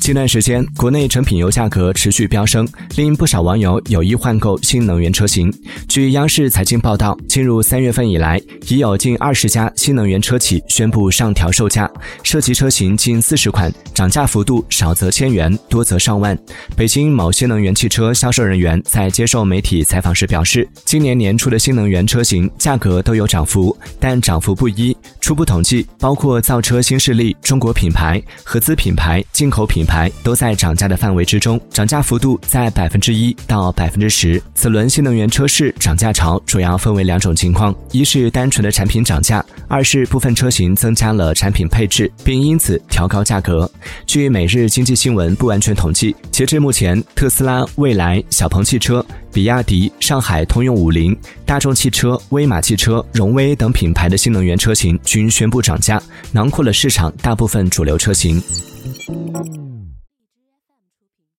近段时间，国内成品油价格持续飙升，令不少网友有意换购新能源车型。据央视财经报道，进入三月份以来，已有近二十家新能源车企宣布上调售价，涉及车型近四十款，涨价幅度少则千元，多则上万。北京某新能源汽车销售人员在接受媒体采访时表示，今年年初的新能源车型价格都有涨幅，但涨幅不一。初步统计，包括造车新势力、中国品牌、合资品牌、进口品牌都在涨价的范围之中，涨价幅度在百分之一到百分之十。此轮新能源车市涨价潮主要分为两种情况：一是单纯的产品涨价，二是部分车型增加了产品配置，并因此调高价格。据每日经济新闻不完全统计，截至目前，特斯拉、蔚来、小鹏汽车。比亚迪、上海通用五菱、大众汽车、威马汽车、荣威等品牌的新能源车型均宣布涨价，囊括了市场大部分主流车型。